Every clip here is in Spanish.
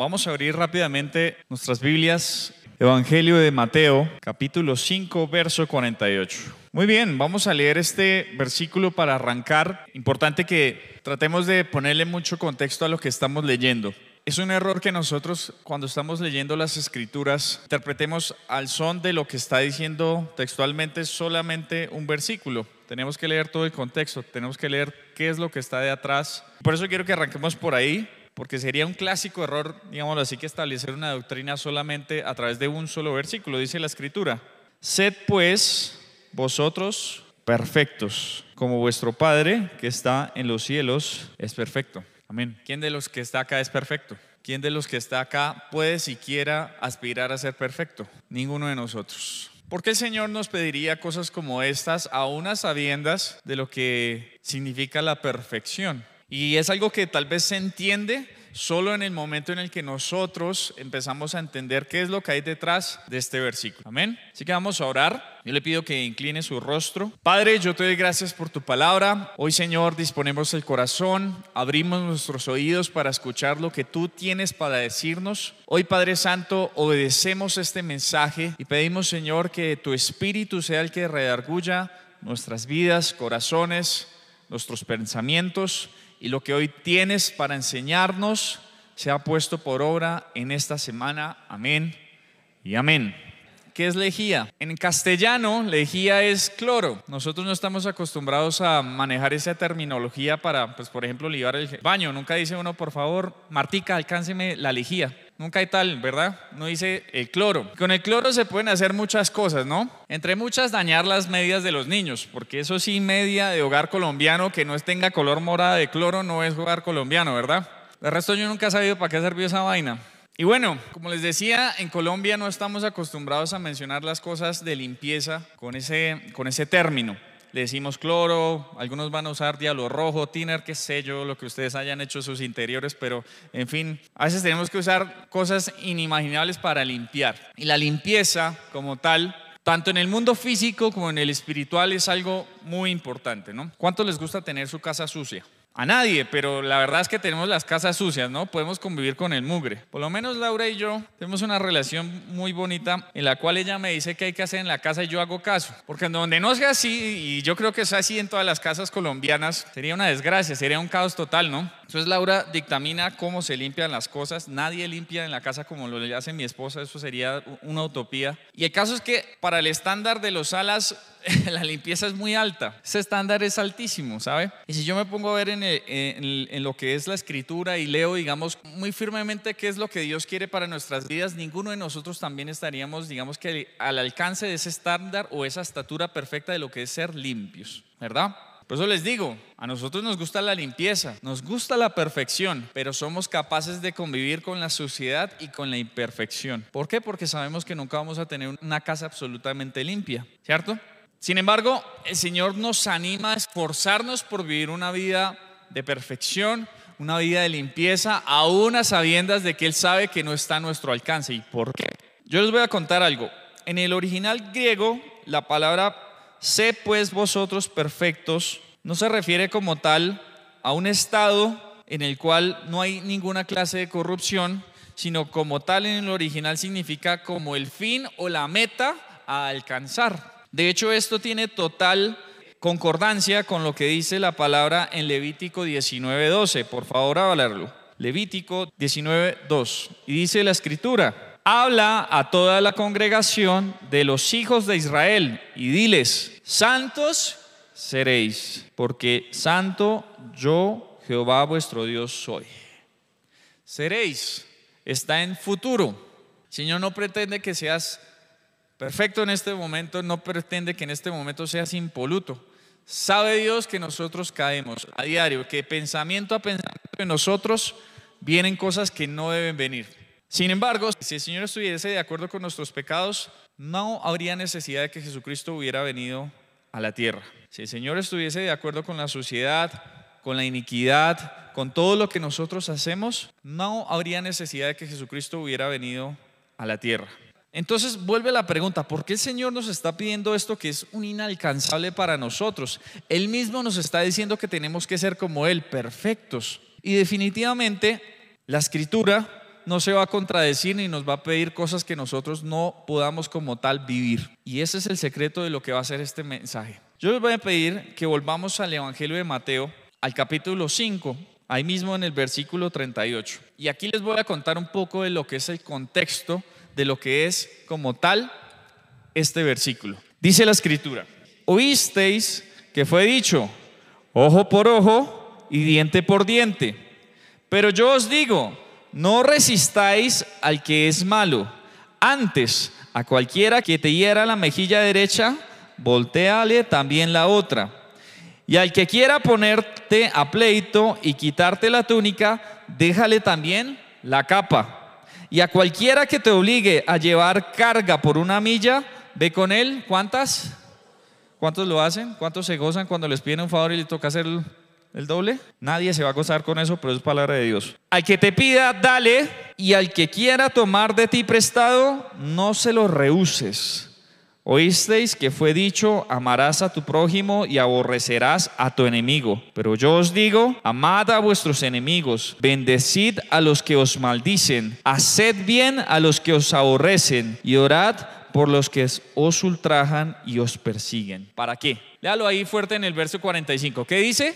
vamos a abrir rápidamente nuestras Biblias. Evangelio de Mateo, capítulo 5, verso 48. Muy bien, vamos a leer este versículo para arrancar. Importante que tratemos de ponerle mucho contexto a lo que estamos leyendo. Es un error que nosotros cuando estamos leyendo las escrituras interpretemos al son de lo que está diciendo textualmente solamente un versículo. Tenemos que leer todo el contexto, tenemos que leer qué es lo que está de atrás. Por eso quiero que arranquemos por ahí, porque sería un clásico error, digámoslo así, que establecer una doctrina solamente a través de un solo versículo. Dice la escritura, sed pues vosotros perfectos, como vuestro Padre que está en los cielos es perfecto. Amén. ¿Quién de los que está acá es perfecto? ¿Quién de los que está acá puede siquiera aspirar a ser perfecto? Ninguno de nosotros. ¿Por qué el Señor nos pediría cosas como estas a unas sabiendas de lo que significa la perfección? Y es algo que tal vez se entiende, solo en el momento en el que nosotros empezamos a entender qué es lo que hay detrás de este versículo. Amén. Así que vamos a orar. Yo le pido que incline su rostro. Padre, yo te doy gracias por tu palabra. Hoy, Señor, disponemos el corazón, abrimos nuestros oídos para escuchar lo que tú tienes para decirnos. Hoy, Padre Santo, obedecemos este mensaje y pedimos, Señor, que tu espíritu sea el que redarguya nuestras vidas, corazones, nuestros pensamientos y lo que hoy tienes para enseñarnos se ha puesto por obra en esta semana. Amén y amén. ¿Qué es lejía? En castellano, lejía es cloro. Nosotros no estamos acostumbrados a manejar esa terminología para, pues, por ejemplo, ligar el baño. Nunca dice uno, por favor, Martica, alcánceme la lejía. Nunca hay tal, ¿verdad? No dice el cloro. Con el cloro se pueden hacer muchas cosas, ¿no? Entre muchas, dañar las medias de los niños, porque eso sí, media de hogar colombiano que no tenga color morada de cloro no es hogar colombiano, ¿verdad? De resto yo nunca he sabido para qué sirvió esa vaina. Y bueno, como les decía, en Colombia no estamos acostumbrados a mencionar las cosas de limpieza con ese, con ese término le decimos cloro, algunos van a usar diablo rojo, tiner, qué sé yo, lo que ustedes hayan hecho en sus interiores, pero en fin, a veces tenemos que usar cosas inimaginables para limpiar. Y la limpieza como tal, tanto en el mundo físico como en el espiritual, es algo muy importante, ¿no? ¿Cuánto les gusta tener su casa sucia? A nadie, pero la verdad es que tenemos las casas sucias, ¿no? Podemos convivir con el mugre. Por lo menos Laura y yo tenemos una relación muy bonita en la cual ella me dice qué hay que hacer en la casa y yo hago caso. Porque donde no sea así, y yo creo que es así en todas las casas colombianas, sería una desgracia, sería un caos total, ¿no? Entonces Laura dictamina cómo se limpian las cosas. Nadie limpia en la casa como lo hace mi esposa, eso sería una utopía. Y el caso es que para el estándar de los alas, la limpieza es muy alta. Ese estándar es altísimo, ¿sabe? Y si yo me pongo a ver en, en, lo que es la escritura y leo, digamos, muy firmemente qué es lo que Dios quiere para nuestras vidas, ninguno de nosotros también estaríamos, digamos, que al alcance de ese estándar o esa estatura perfecta de lo que es ser limpios, ¿verdad? Por eso les digo, a nosotros nos gusta la limpieza, nos gusta la perfección, pero somos capaces de convivir con la suciedad y con la imperfección. ¿Por qué? Porque sabemos que nunca vamos a tener una casa absolutamente limpia, ¿cierto? Sin embargo, el Señor nos anima a esforzarnos por vivir una vida de perfección, una vida de limpieza, aún a sabiendas de que Él sabe que no está a nuestro alcance. ¿Y por qué? Yo les voy a contar algo. En el original griego, la palabra sé pues vosotros perfectos no se refiere como tal a un estado en el cual no hay ninguna clase de corrupción, sino como tal en el original significa como el fin o la meta a alcanzar. De hecho, esto tiene total concordancia con lo que dice la palabra en Levítico 19:12. Por favor, hablarlo. Levítico 19:2. Y dice la escritura: habla a toda la congregación de los hijos de Israel y diles, santos seréis, porque santo yo, Jehová vuestro Dios, soy. Seréis, está en futuro. Señor no pretende que seas perfecto en este momento, no pretende que en este momento seas impoluto. Sabe Dios que nosotros caemos a diario, que pensamiento a pensamiento de nosotros vienen cosas que no deben venir. Sin embargo, si el Señor estuviese de acuerdo con nuestros pecados, no habría necesidad de que Jesucristo hubiera venido a la tierra. Si el Señor estuviese de acuerdo con la sociedad, con la iniquidad, con todo lo que nosotros hacemos, no habría necesidad de que Jesucristo hubiera venido a la tierra. Entonces vuelve la pregunta, ¿por qué el Señor nos está pidiendo esto que es un inalcanzable para nosotros? Él mismo nos está diciendo que tenemos que ser como Él, perfectos. Y definitivamente la escritura no se va a contradecir ni nos va a pedir cosas que nosotros no podamos como tal vivir. Y ese es el secreto de lo que va a ser este mensaje. Yo les voy a pedir que volvamos al Evangelio de Mateo, al capítulo 5, ahí mismo en el versículo 38. Y aquí les voy a contar un poco de lo que es el contexto de lo que es como tal este versículo. Dice la escritura, oísteis que fue dicho, ojo por ojo y diente por diente. Pero yo os digo, no resistáis al que es malo. Antes, a cualquiera que te hiera la mejilla derecha, volteale también la otra. Y al que quiera ponerte a pleito y quitarte la túnica, déjale también la capa. Y a cualquiera que te obligue a llevar carga por una milla, ve con él. ¿Cuántas? ¿Cuántos lo hacen? ¿Cuántos se gozan cuando les piden un favor y les toca hacer el, doble? Nadie se va a gozar con eso, pero es palabra de Dios. Al que te pida, dale. Y al que quiera tomar de ti prestado, no se lo rehuses. Oísteis que fue dicho, amarás a tu prójimo y aborrecerás a tu enemigo. Pero yo os digo, amad a vuestros enemigos, bendecid a los que os maldicen, haced bien a los que os aborrecen y orad por los que os ultrajan y os persiguen. ¿Para qué? Léalo ahí fuerte en el verso 45. ¿Qué dice?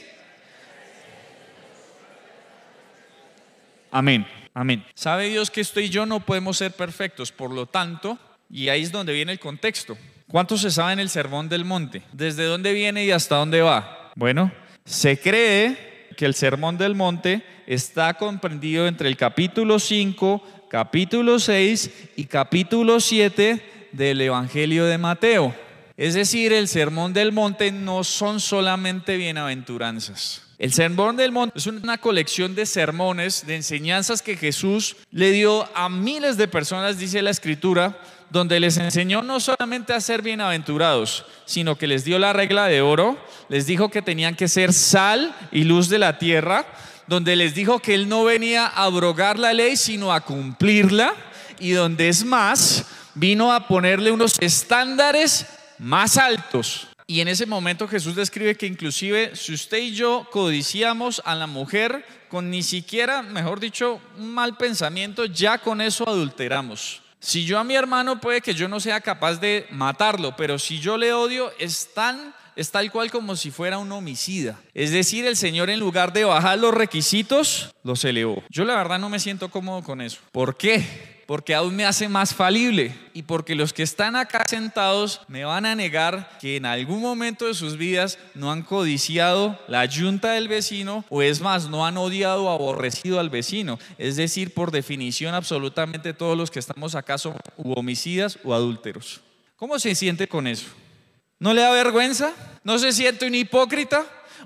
Amén. Amén. ¿Sabe Dios que esto y yo no podemos ser perfectos? Por lo tanto, y ahí es donde viene el contexto. ¿Cuántos se saben el sermón del monte? ¿Desde dónde viene y hasta dónde va? Bueno, se cree que el sermón del monte está comprendido entre el capítulo 5, capítulo 6 y capítulo 7 del Evangelio de Mateo. Es decir, el sermón del monte no son solamente bienaventuranzas. El sermón del monte es una colección de sermones, de enseñanzas que Jesús le dio a miles de personas, dice la escritura, donde les enseñó no solamente a ser bienaventurados, sino que les dio la regla de oro, les dijo que tenían que ser sal y luz de la tierra, donde les dijo que Él no venía a abrogar la ley, sino a cumplirla, y donde es más, vino a ponerle unos estándares más altos. Y en ese momento Jesús describe que inclusive si usted y yo codiciamos a la mujer con ni siquiera, mejor dicho, un mal pensamiento, ya con eso adulteramos. Si yo a mi hermano puede que yo no sea capaz de matarlo, pero si yo le odio es tan es tal cual como si fuera un homicida. Es decir, el Señor en lugar de bajar los requisitos, los elevó. Yo la verdad no me siento cómodo con eso. ¿Por qué? Porque aún me hace más falible y porque los que están acá sentados me van a negar que en algún momento de sus vidas no han codiciado la yunta del vecino o es más, no han odiado o aborrecido al vecino. Es decir, por definición absolutamente todos los que estamos acá son homicidas o adúlteros. ¿Cómo se siente con eso? ¿No le da vergüenza? ¿No se siente un hipócrita?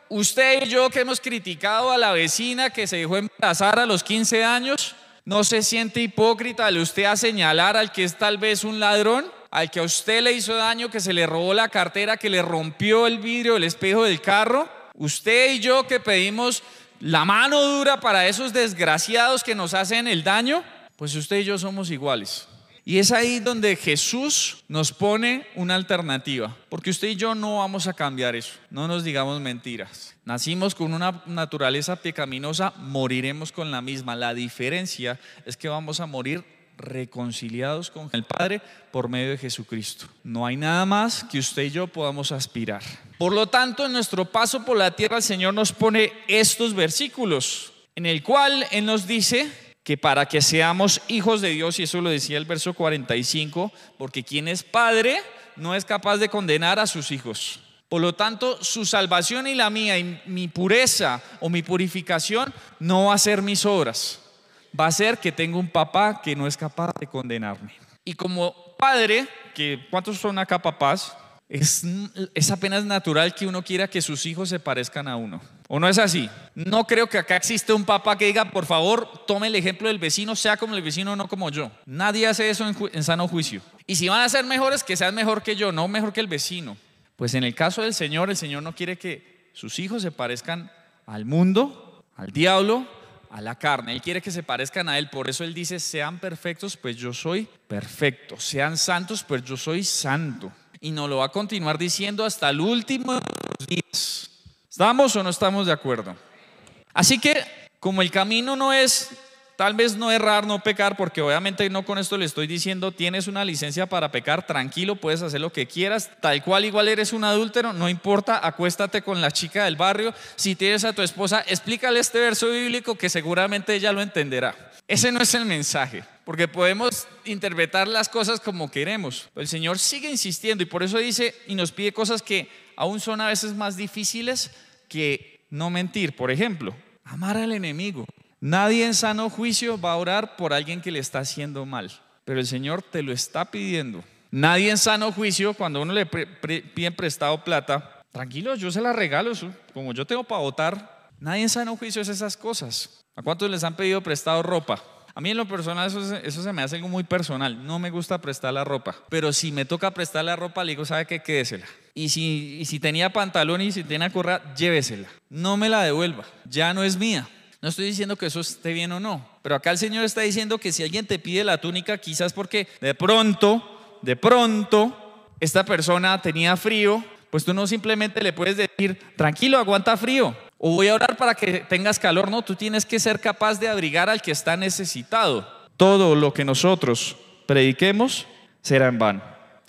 Usted y yo que hemos criticado a la vecina que se dejó embarazar a los 15 años, ¿No se siente hipócrita al usted a señalar al que es tal vez un ladrón? Al que a usted le hizo daño, que se le robó la cartera, que le rompió el vidrio, el espejo del carro. Usted y yo que pedimos la mano dura para esos desgraciados que nos hacen el daño, pues usted y yo somos iguales. Y es ahí donde Jesús nos pone una alternativa, porque usted y yo no vamos a cambiar eso, no nos digamos mentiras. Nacimos con una naturaleza pecaminosa, moriremos con la misma. La diferencia es que vamos a morir reconciliados con el Padre por medio de Jesucristo. No hay nada más que usted y yo podamos aspirar. Por lo tanto, en nuestro paso por la tierra, el Señor nos pone estos versículos, en el cual Él nos dice que para que seamos hijos de Dios, y eso lo decía el verso 45, porque quien es padre no es capaz de condenar a sus hijos. Por lo tanto, su salvación y la mía, y mi pureza o mi purificación, no va a ser mis obras. Va a ser que tengo un papá que no es capaz de condenarme. Y como padre, que ¿cuántos son acá papás? Es, es apenas natural que uno quiera que sus hijos se parezcan a uno. ¿O no es así? No creo que acá existe un papá que diga, por favor, tome el ejemplo del vecino, sea como el vecino, no como yo. Nadie hace eso en, en, sano juicio. Y si van a ser mejores, que sean mejor que yo, no mejor que el vecino. Pues en el caso del Señor, el Señor no quiere que sus hijos se parezcan al mundo, al diablo, a la carne. Él quiere que se parezcan a Él. Por eso Él dice, sean perfectos, pues yo soy perfecto. Sean santos, pues yo soy santo y nos lo va a continuar diciendo hasta el último de días. ¿Estamos o no estamos de acuerdo? Así que como el camino no es tal vez no errar, no pecar, porque obviamente no con esto le estoy diciendo, tienes una licencia para pecar, tranquilo, puedes hacer lo que quieras, tal cual igual eres un adúltero, no importa, acuéstate con la chica del barrio, si tienes a tu esposa, explícale este verso bíblico que seguramente ella lo entenderá. Ese no es el mensaje, porque podemos interpretar las cosas como queremos. El Señor sigue insistiendo y por eso dice y nos pide cosas que aún son a veces más difíciles que no mentir. Por ejemplo, amar al enemigo. Nadie en sano juicio va a orar por alguien que le está haciendo mal, pero el Señor te lo está pidiendo. Nadie en sano juicio, cuando uno le pide prestado plata, tranquilo, yo se la regalo, como yo tengo para votar. Nadie en sano juicio es esas cosas. ¿A cuántos les han pedido prestado ropa? A mí en lo personal eso, eso, se me hace algo muy personal. No me gusta prestar la ropa. Pero si me toca prestar la ropa, le digo, ¿sabe qué? Quédesela. Y si, y si tenía pantalón y si tenía correa, llévesela. No me la devuelva. Ya no es mía. No estoy diciendo que eso esté bien o no, pero acá el Señor está diciendo que si alguien te pide la túnica, quizás porque de pronto, de pronto, esta persona tenía frío, pues tú no simplemente le puedes decir, tranquilo, aguanta frío, o voy a orar para que tengas calor, no, tú tienes que ser capaz de abrigar al que está necesitado. Todo lo que nosotros prediquemos será en vano.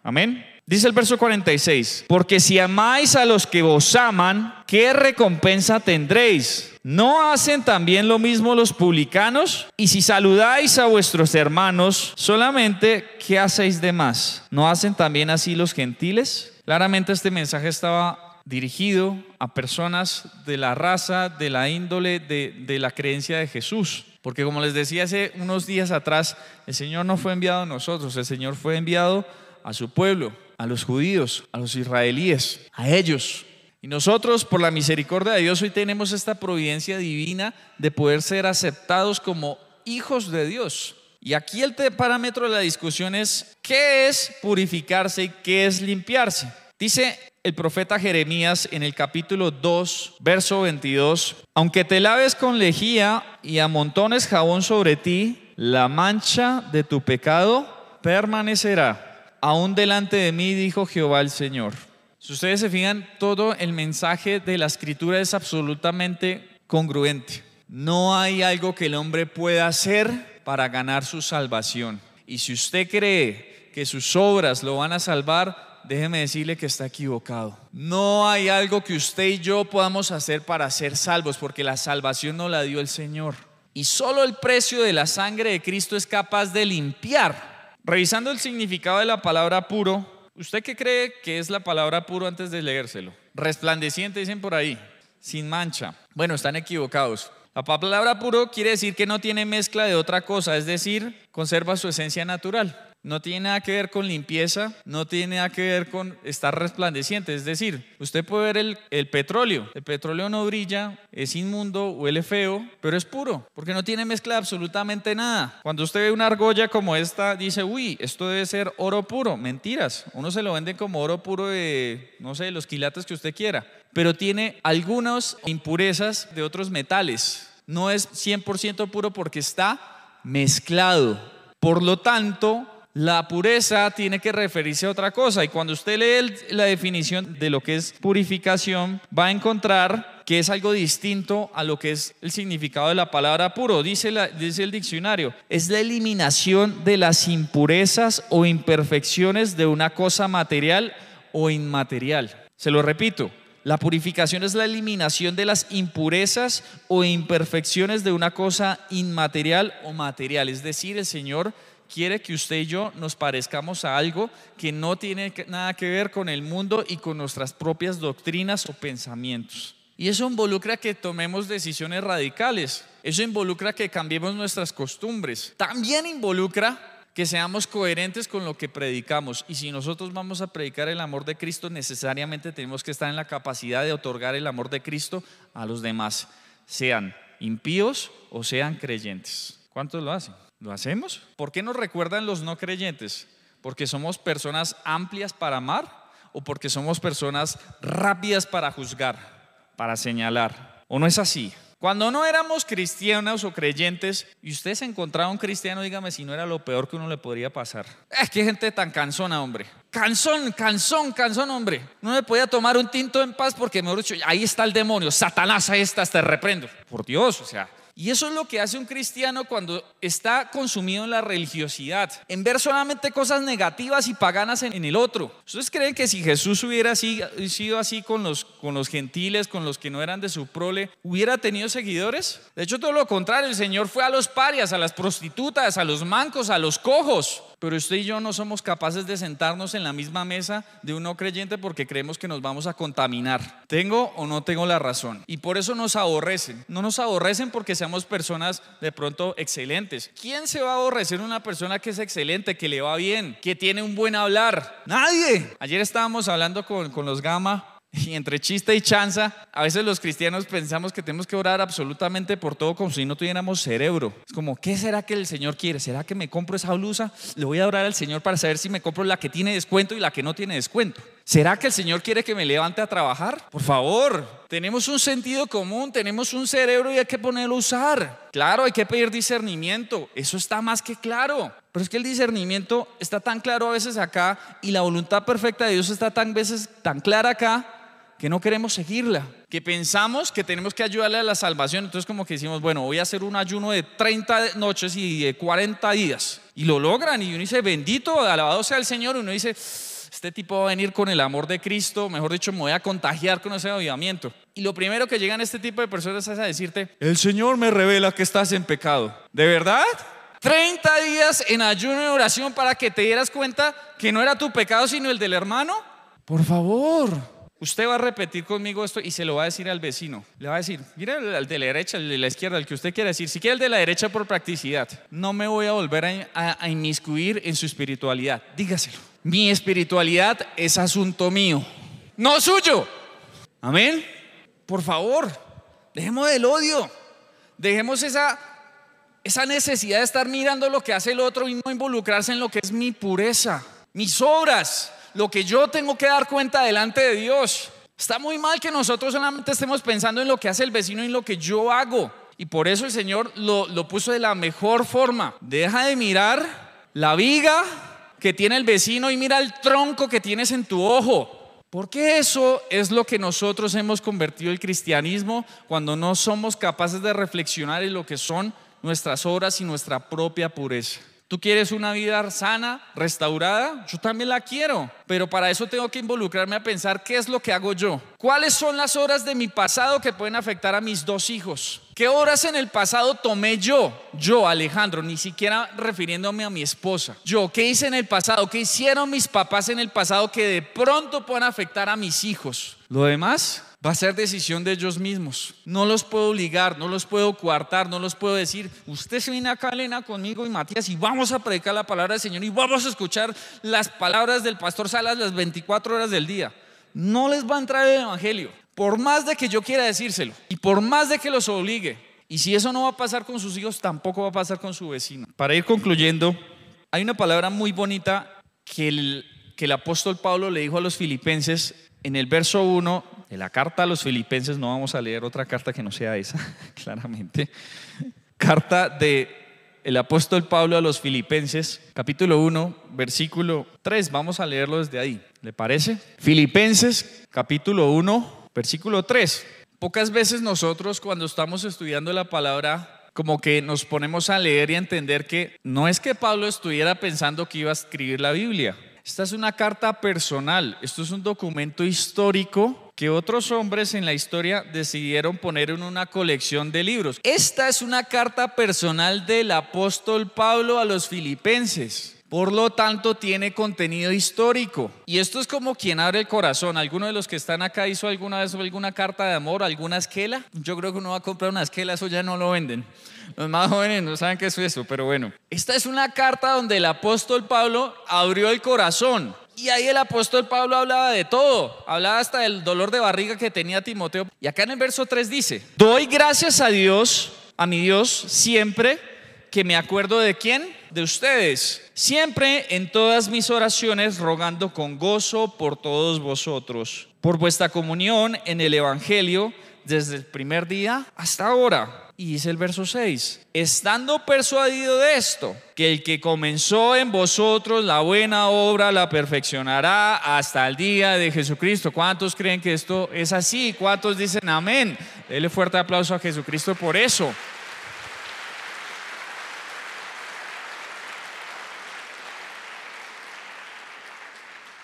Amén. Dice el verso 46, porque si amáis a los que vos aman, ¿qué recompensa tendréis? ¿No hacen también lo mismo los publicanos? Y si saludáis a vuestros hermanos, solamente, ¿qué hacéis de más? ¿No hacen también así los gentiles? Claramente este mensaje estaba dirigido a personas de la raza, de la índole, de, de la creencia de Jesús. Porque como les decía hace unos días atrás, el Señor no fue enviado a nosotros, el Señor fue enviado a su pueblo, a los judíos, a los israelíes, a ellos. Y nosotros, por la misericordia de Dios, hoy tenemos esta providencia divina de poder ser aceptados como hijos de Dios. Y aquí el parámetro de la discusión es, ¿qué es purificarse y qué es limpiarse? Dice el profeta Jeremías en el capítulo 2, verso 22, aunque te laves con lejía y amontones jabón sobre ti, la mancha de tu pecado permanecerá aún delante de mí, dijo Jehová el Señor. Si ustedes se fijan, todo el mensaje de la escritura es absolutamente congruente. No hay algo que el hombre pueda hacer para ganar su salvación. Y si usted cree que sus obras lo van a salvar, déjeme decirle que está equivocado. No hay algo que usted y yo podamos hacer para ser salvos, porque la salvación no la dio el Señor. Y solo el precio de la sangre de Cristo es capaz de limpiar Revisando el significado de la palabra puro, ¿usted qué cree que es la palabra puro antes de leérselo? Resplandeciente dicen por ahí, sin mancha. Bueno, están equivocados. La palabra puro quiere decir que no tiene mezcla de otra cosa, es decir, conserva su esencia natural no tiene nada que ver con limpieza, no tiene nada que ver con estar resplandeciente. Es decir, usted puede ver el, petróleo. El petróleo no brilla, es inmundo, huele feo, pero es puro, porque no tiene mezcla de absolutamente nada. Cuando usted ve una argolla como esta, dice, uy, esto debe ser oro puro. Mentiras. Uno se lo vende como oro puro de, no sé, los quilates que usted quiera, pero tiene algunas impurezas de otros metales. No es 100% puro porque está mezclado. Por lo tanto, la pureza tiene que referirse a otra cosa y cuando usted lee la definición de lo que es purificación, va a encontrar que es algo distinto a lo que es el significado de la palabra puro. Dice, el diccionario, es la eliminación de las impurezas o imperfecciones de una cosa material o inmaterial. Se lo repito, la purificación es la eliminación de las impurezas o imperfecciones de una cosa inmaterial o material. Es decir, el Señor quiere que usted y yo nos parezcamos a algo que no tiene nada que ver con el mundo y con nuestras propias doctrinas o pensamientos. Y eso involucra que tomemos decisiones radicales. Eso involucra que cambiemos nuestras costumbres. También involucra que seamos coherentes con lo que predicamos. Y si nosotros vamos a predicar el amor de Cristo, necesariamente tenemos que estar en la capacidad de otorgar el amor de Cristo a los demás, sean impíos o sean creyentes. ¿Cuántos lo hacen? ¿Lo hacemos? ¿Por qué nos recuerdan los no creyentes? ¿Porque somos personas amplias para amar o porque somos personas rápidas para juzgar, para señalar? ¿O no es así? Cuando no éramos cristianos o creyentes y usted se encontraba un cristiano, dígame si no era lo peor que uno le podría pasar. Es que gente tan cansona, hombre. Cansón, cansón, cansón, hombre. No me podía tomar un tinto en paz porque, mejor dicho, ahí está el demonio. Satanás, ahí estás, te reprendo. Por Dios, o sea, Y eso es lo que hace un cristiano cuando está consumido en la religiosidad, en ver solamente cosas negativas y paganas en, el otro. ¿Ustedes creen que si Jesús hubiera sido así con los, con los gentiles, con los que no eran de su prole, hubiera tenido seguidores? De hecho, todo lo contrario, el Señor fue a los parias, a las prostitutas, a los mancos, a los cojos. Pero usted y yo no somos capaces de sentarnos en la misma mesa de un no creyente porque creemos que nos vamos a contaminar. ¿Tengo o no tengo la razón? Y por eso nos aborrecen. No nos aborrecen porque seamos personas de pronto excelentes. ¿Quién se va a aborrecer una persona que es excelente, que le va bien, que tiene un buen hablar? Nadie. Ayer estábamos hablando con, con los Gama y entre chiste y chanza, a veces los cristianos pensamos que tenemos que orar absolutamente por todo como si no tuviéramos cerebro. Es como, ¿qué será que el Señor quiere? ¿Será que me compro esa blusa? Le voy a orar al Señor para saber si me compro la que tiene descuento y la que no tiene descuento. ¿Será que el Señor quiere que me levante a trabajar? Por favor, tenemos un sentido común, tenemos un cerebro y hay que ponerlo a usar. Claro, hay que pedir discernimiento, eso está más que claro. Pero es que el discernimiento está tan claro a veces acá y la voluntad perfecta de Dios está tan veces tan clara acá que no queremos seguirla, que pensamos que tenemos que ayudarle a la salvación. Entonces como que decimos, bueno, voy a hacer un ayuno de 30 noches y de 40 días. Y lo logran y uno dice, bendito, alabado sea el Señor. Y uno dice, este tipo va a venir con el amor de Cristo, mejor dicho, me voy a contagiar con ese avivamiento. Y lo primero que llegan este tipo de personas es a decirte, el Señor me revela que estás en pecado. ¿De verdad? 30 días en ayuno y oración para que te dieras cuenta que no era tu pecado sino el del hermano. Por favor. Usted va a repetir conmigo esto y se lo va a decir al vecino. Le va a decir, mira el de la derecha, el de la izquierda, el que usted quiera decir. Si quiere el de la derecha por practicidad, no me voy a volver a, inmiscuir en su espiritualidad. Dígaselo. Mi espiritualidad es asunto mío, no suyo. Amén. Por favor, dejemos el odio. Dejemos esa, esa necesidad de estar mirando lo que hace el otro y no involucrarse en lo que es mi pureza, mis obras lo que yo tengo que dar cuenta delante de Dios. Está muy mal que nosotros solamente estemos pensando en lo que hace el vecino y en lo que yo hago. Y por eso el Señor lo, lo puso de la mejor forma. Deja de mirar la viga que tiene el vecino y mira el tronco que tienes en tu ojo. Porque eso es lo que nosotros hemos convertido el cristianismo cuando no somos capaces de reflexionar en lo que son nuestras obras y nuestra propia pureza. ¿Tú quieres una vida sana, restaurada? Yo también la quiero, pero para eso tengo que involucrarme a pensar qué es lo que hago yo. ¿Cuáles son las horas de mi pasado que pueden afectar a mis dos hijos? ¿Qué horas en el pasado tomé yo? Yo, Alejandro, ni siquiera refiriéndome a mi esposa. Yo, ¿qué hice en el pasado? ¿Qué hicieron mis papás en el pasado que de pronto pueden afectar a mis hijos? Lo demás va a ser decisión de ellos mismos. No los puedo obligar, no los puedo coartar, no los puedo decir, usted se viene acá, Elena, conmigo y Matías, y vamos a predicar la palabra del Señor y vamos a escuchar las palabras del pastor Salas las 24 horas del día. No les va a entrar el Evangelio, por más de que yo quiera decírselo y por más de que los obligue. Y si eso no va a pasar con sus hijos, tampoco va a pasar con su vecino. Para ir concluyendo, hay una palabra muy bonita que el, que el apóstol Pablo le dijo a los filipenses en el verso 1 de la carta a los filipenses, no vamos a leer otra carta que no sea esa, claramente. Carta de el apóstol Pablo a los filipenses, capítulo 1, versículo 3, vamos a leerlo desde ahí, ¿le parece? Filipenses, capítulo 1, versículo 3. Pocas veces nosotros cuando estamos estudiando la palabra como que nos ponemos a leer y a entender que no es que Pablo estuviera pensando que iba a escribir la Biblia. Esta es una carta personal, esto es un documento histórico que otros hombres en la historia decidieron poner en una colección de libros. Esta es una carta personal del apóstol Pablo a los filipenses. Por lo tanto, tiene contenido histórico. Y esto es como quien abre el corazón. ¿Alguno de los que están acá hizo alguna vez alguna carta de amor, alguna esquela? Yo creo que uno va a comprar una esquela, eso ya no lo venden. Los más jóvenes no saben qué es eso, pero bueno. Esta es una carta donde el apóstol Pablo abrió el corazón. Y ahí el apóstol Pablo hablaba de todo, hablaba hasta del dolor de barriga que tenía Timoteo. Y acá en el verso 3 dice, doy gracias a Dios, a mi Dios, siempre que me acuerdo de quién, de ustedes, siempre en todas mis oraciones rogando con gozo por todos vosotros, por vuestra comunión en el Evangelio desde el primer día hasta ahora y dice el verso 6, estando persuadido de esto, que el que comenzó en vosotros la buena obra la perfeccionará hasta el día de Jesucristo. ¿Cuántos creen que esto es así? ¿Cuántos dicen amén? Dele fuerte aplauso a Jesucristo por eso.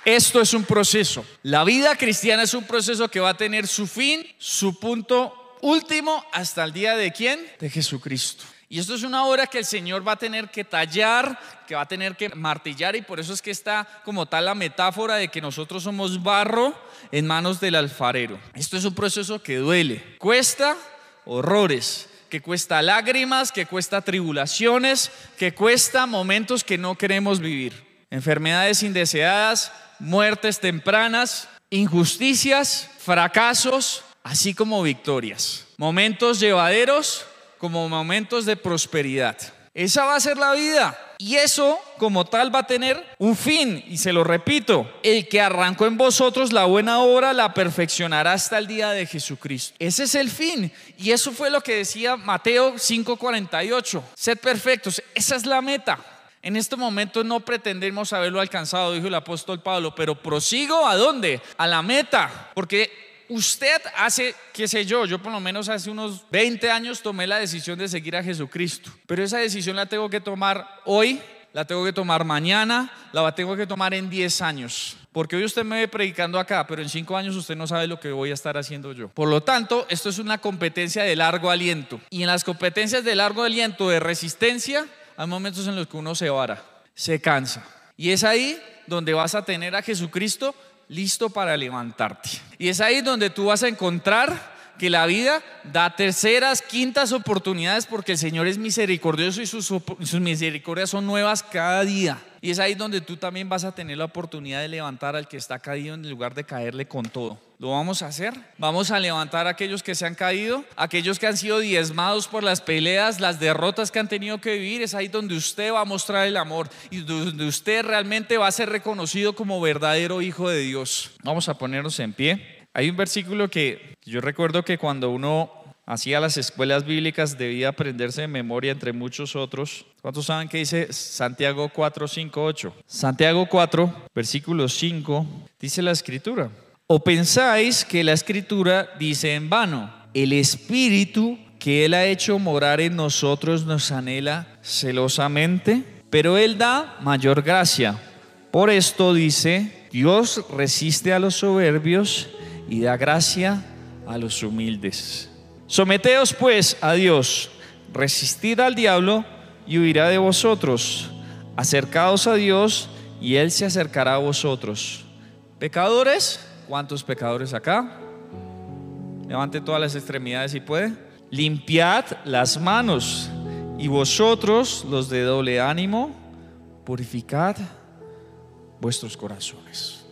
Esto es un proceso. La vida cristiana es un proceso que va a tener su fin, su punto último, hasta el día de quién? De Jesucristo. Y esto es una obra que el Señor va a tener que tallar, que va a tener que martillar y por eso es que está como tal la metáfora de que nosotros somos barro en manos del alfarero. Esto es un proceso que duele, cuesta horrores, que cuesta lágrimas, que cuesta tribulaciones, que cuesta momentos que no queremos vivir. Enfermedades indeseadas, muertes tempranas, injusticias, fracasos, así como victorias. Momentos llevaderos como momentos de prosperidad. Esa va a ser la vida. Y eso como tal va a tener un fin. Y se lo repito, el que arrancó en vosotros la buena obra la perfeccionará hasta el día de Jesucristo. Ese es el fin. Y eso fue lo que decía Mateo 5:48. Sed perfectos. Esa es la meta. En este momento no pretendemos haberlo alcanzado, dijo el apóstol Pablo, pero prosigo a dónde? A la meta. Porque usted hace, qué sé yo, yo por lo menos hace unos 20 años tomé la decisión de seguir a Jesucristo, pero esa decisión la tengo que tomar hoy, la tengo que tomar mañana, la tengo que tomar en 10 años. Porque hoy usted me ve predicando acá, pero en 5 años usted no sabe lo que voy a estar haciendo yo. Por lo tanto, esto es una competencia de largo aliento. Y en las competencias de largo aliento, de resistencia, hay momentos en los que uno se vara, se cansa. Y es ahí donde vas a tener a Jesucristo listo para levantarte. Y es ahí donde tú vas a encontrar que la vida da terceras, quintas oportunidades porque el Señor es misericordioso y sus, sus, misericordias son nuevas cada día. Y es ahí donde tú también vas a tener la oportunidad de levantar al que está caído en lugar de caerle con todo. ¿Lo vamos a hacer? Vamos a levantar a aquellos que se han caído, aquellos que han sido diezmados por las peleas, las derrotas que han tenido que vivir. Es ahí donde usted va a mostrar el amor y donde usted realmente va a ser reconocido como verdadero hijo de Dios. Vamos a ponernos en pie. Hay un versículo que yo recuerdo que cuando uno hacía las escuelas bíblicas debía aprenderse de memoria entre muchos otros. ¿Cuántos saben qué dice Santiago 4, 5, 8? Santiago 4, versículo 5, dice la escritura. ¿O pensáis que la escritura dice en vano, el espíritu que Él ha hecho morar en nosotros nos anhela celosamente? Pero Él da mayor gracia. Por esto dice, Dios resiste a los soberbios y da gracia a los humildes. Someteos pues a Dios, resistid al diablo y huirá de vosotros. Acercaos a Dios y Él se acercará a vosotros. Pecadores, ¿cuántos pecadores acá? Levante todas las extremidades si puede. Limpiad las manos y vosotros, los de doble ánimo, purificad vuestros corazones.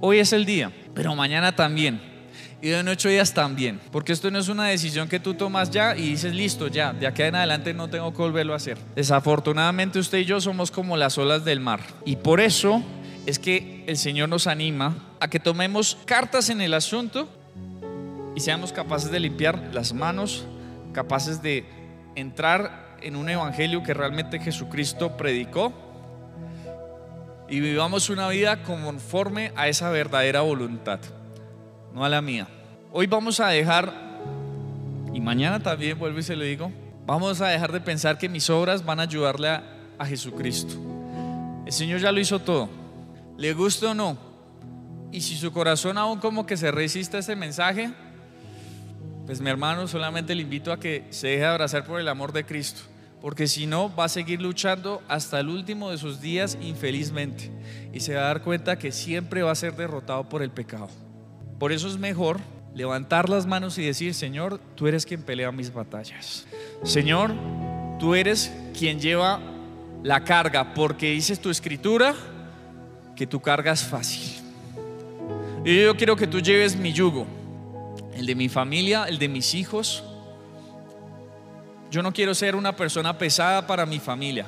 Hoy es el día pero mañana también. Y en ocho días también. Porque esto no es una decisión que tú tomas ya y dices, listo, ya, de aquí en adelante no tengo que volverlo a hacer. Desafortunadamente usted y yo somos como las olas del mar. Y por eso es que el Señor nos anima a que tomemos cartas en el asunto y seamos capaces de limpiar las manos, capaces de entrar en un evangelio que realmente Jesucristo predicó y vivamos una vida conforme a esa verdadera voluntad, no a la mía. Hoy vamos a dejar, y mañana también vuelvo y se lo digo, vamos a dejar de pensar que mis obras van a ayudarle a, a Jesucristo. El Señor ya lo hizo todo, le gusta o no. Y si su corazón aún como que se resiste a ese mensaje, pues mi hermano solamente le invito a que se deje abrazar por el amor de Cristo porque si no va a seguir luchando hasta el último de sus días infelizmente y se va a dar cuenta que siempre va a ser derrotado por el pecado. Por eso es mejor levantar las manos y decir, Señor, tú eres quien pelea mis batallas. Señor, tú eres quien lleva la carga, porque dices tu escritura que tu carga es fácil. Y yo quiero que tú lleves mi yugo, el de mi familia, el de mis hijos, yo no quiero ser una persona pesada para mi familia.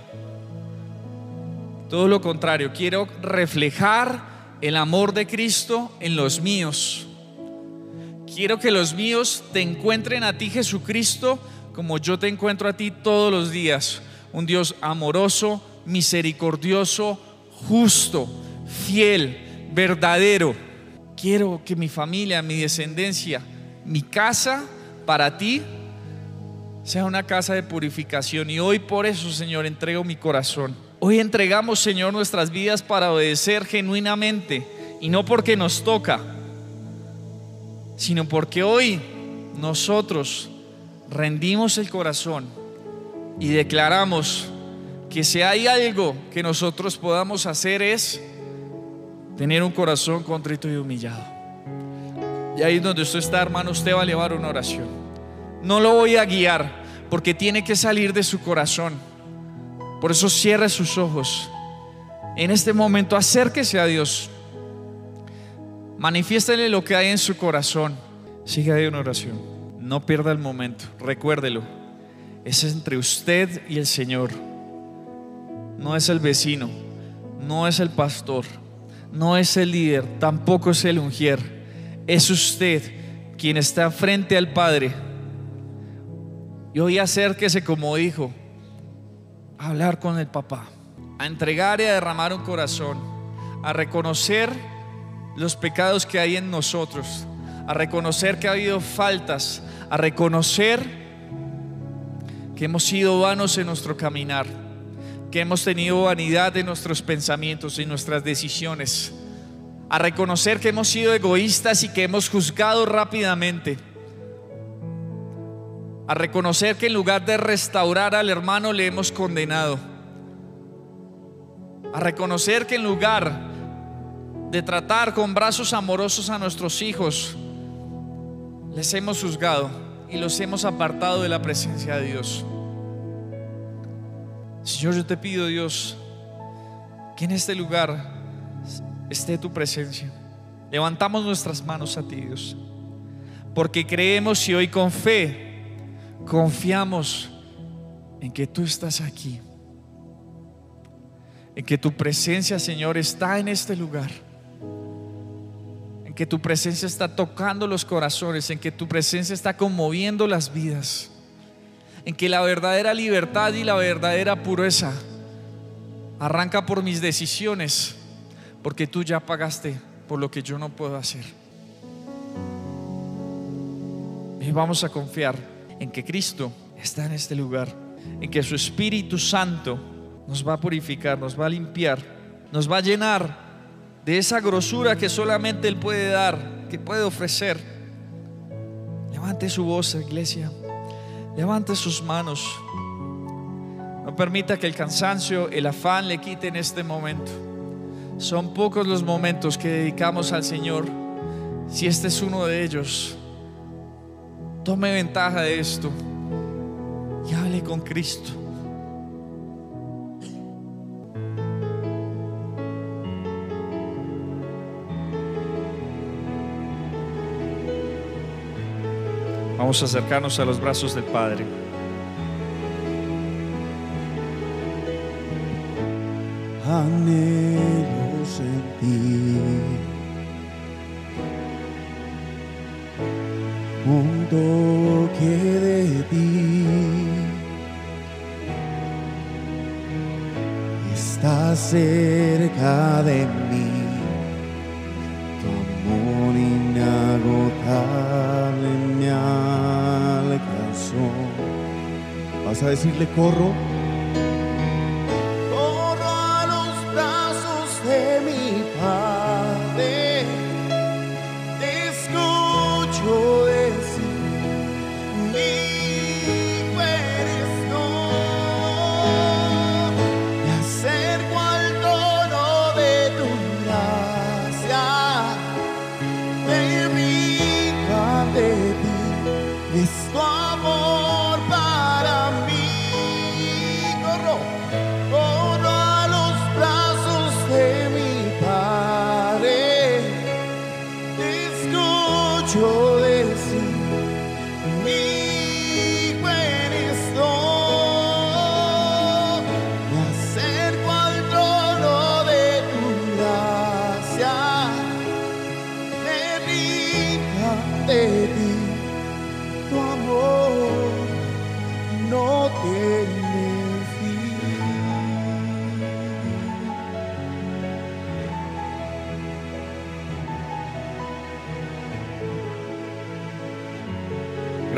Todo lo contrario, quiero reflejar el amor de Cristo en los míos. Quiero que los míos te encuentren a ti, Jesucristo, como yo te encuentro a ti todos los días. Un Dios amoroso, misericordioso, justo, fiel, verdadero. Quiero que mi familia, mi descendencia, mi casa, para ti sea una casa de purificación. Y hoy por eso, Señor, entrego mi corazón. Hoy entregamos, Señor, nuestras vidas para obedecer genuinamente y no porque nos toca, sino porque hoy nosotros rendimos el corazón y declaramos que si hay algo que nosotros podamos hacer es tener un corazón contrito y humillado. Y ahí donde usted está, hermano, usted va a llevar una oración. No lo voy a guiar porque tiene que salir de su corazón. Por eso cierre sus ojos. En este momento acérquese a Dios. Manifiéstele lo que hay en su corazón. Siga ahí una oración. No pierda el momento. Recuérdelo. Es entre usted y el Señor no es el vecino, no es el pastor, no es el líder, tampoco es el ungier. Es usted quien está frente al Padre. Y hoy acérquese como dijo, a hablar con el papá, a entregar y a derramar un corazón, a reconocer los pecados que hay en nosotros, a reconocer que ha habido faltas, a reconocer que hemos sido vanos en nuestro caminar que hemos tenido vanidad en nuestros pensamientos y nuestras decisiones, a reconocer que hemos sido egoístas y que hemos juzgado rápidamente, a reconocer que en lugar de restaurar al hermano le hemos condenado, a reconocer que en lugar de tratar con brazos amorosos a nuestros hijos, les hemos juzgado y los hemos apartado de la presencia de Dios. Señor, yo te pido, Dios, que en este lugar esté tu presencia. Levantamos nuestras manos a ti, Dios, porque creemos y hoy con fe confiamos en que tú estás aquí, en que tu presencia, Señor, está en este lugar, en que tu presencia está tocando los corazones, en que tu presencia está conmoviendo las vidas en que la verdadera libertad y la verdadera pureza arranca por mis decisiones, porque tú ya pagaste por lo que yo no puedo hacer. Y vamos a confiar en que Cristo está en este lugar, en que su Espíritu Santo nos va a purificar, nos va a limpiar, nos va a llenar de esa grosura que solamente Él puede dar, que puede ofrecer. Levante su voz, iglesia. Levante sus manos. No permita que el cansancio, el afán le quiten este momento. Son pocos los momentos que dedicamos al Señor. Si este es uno de ellos, tome ventaja de esto y hable con Cristo. Vamos a acercarnos a los brazos del Padre. Anhelo sentir un toque de ti. Está cerca de mí, tu amor inagotable Vas a decirle. Corro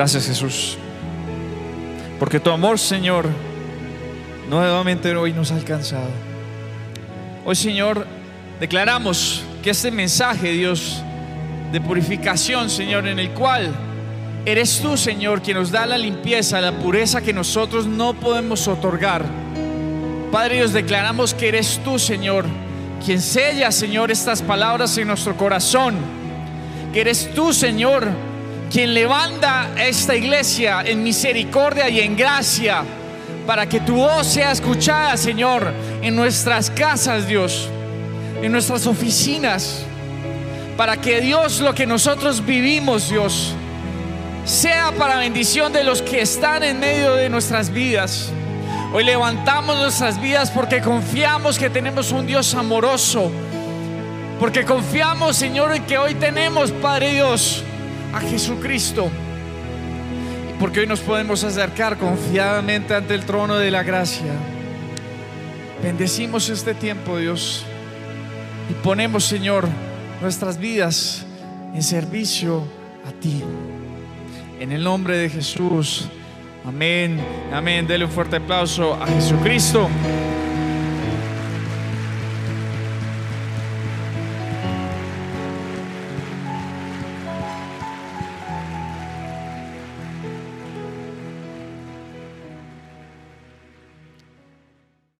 Gracias Jesús. Porque tu amor, Señor, nuevamente hoy nos ha alcanzado. Hoy, Señor, declaramos que este mensaje, Dios, de purificación, Señor, en el cual eres tú, Señor, quien nos da la limpieza, la pureza que nosotros no podemos otorgar. Padre Dios, declaramos que eres tú, Señor, quien sella, Señor, estas palabras en nuestro corazón. Que eres tú, Señor, quien levanta esta iglesia en misericordia y en gracia para que tu voz sea escuchada, Señor, en nuestras casas, Dios, en nuestras oficinas, para que Dios, lo que nosotros vivimos, Dios, sea para bendición de los que están en medio de nuestras vidas. Hoy levantamos nuestras vidas porque confiamos que tenemos un Dios amoroso. Porque confiamos, Señor, en que hoy tenemos, Padre Dios, a Jesucristo. Porque hoy nos podemos acercar confiadamente ante el trono de la gracia. Bendecimos este tiempo, Dios. Y ponemos, Señor, nuestras vidas en servicio a ti. En el nombre de Jesús. Amén, amén. Dele un fuerte aplauso a Jesucristo.